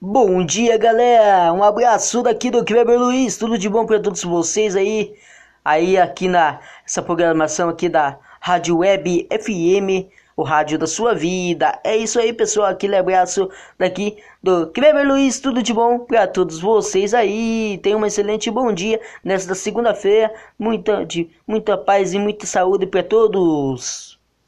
Bom dia, galera. Um abraço daqui do Kleber Luiz. Tudo de bom para todos vocês aí. Aí aqui na essa programação aqui da Rádio Web FM, o rádio da sua vida. É isso aí, pessoal. Aquele abraço daqui do Kleber Luiz. Tudo de bom para todos vocês aí. Tenham um excelente bom dia nesta segunda-feira. Muita de muita paz e muita saúde para todos.